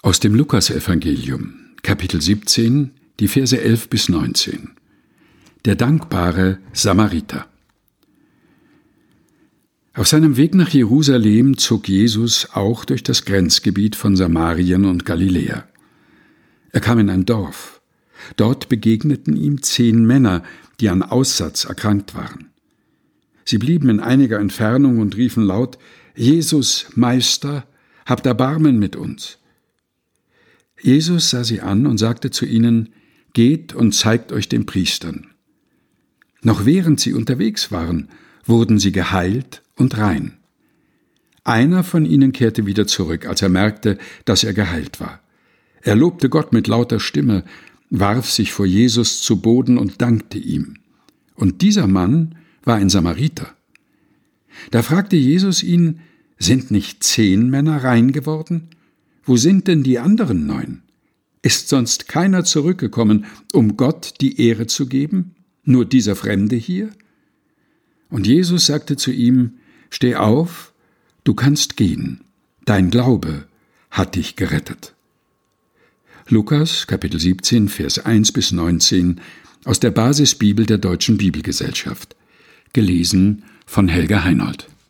Aus dem Lukasevangelium, Kapitel 17, die Verse 11 bis 19. Der dankbare Samariter. Auf seinem Weg nach Jerusalem zog Jesus auch durch das Grenzgebiet von Samarien und Galiläa. Er kam in ein Dorf. Dort begegneten ihm zehn Männer, die an Aussatz erkrankt waren. Sie blieben in einiger Entfernung und riefen laut Jesus, Meister, habt Erbarmen mit uns. Jesus sah sie an und sagte zu ihnen Geht und zeigt euch den Priestern. Noch während sie unterwegs waren, wurden sie geheilt und rein. Einer von ihnen kehrte wieder zurück, als er merkte, dass er geheilt war. Er lobte Gott mit lauter Stimme, warf sich vor Jesus zu Boden und dankte ihm. Und dieser Mann war ein Samariter. Da fragte Jesus ihn, sind nicht zehn Männer rein geworden? Wo sind denn die anderen neun? Ist sonst keiner zurückgekommen, um Gott die Ehre zu geben? Nur dieser Fremde hier? Und Jesus sagte zu ihm, Steh auf, du kannst gehen, dein Glaube hat dich gerettet. Lukas Kapitel 17 Vers 1 bis 19 aus der Basisbibel der Deutschen Bibelgesellschaft. Gelesen von Helga Heinold.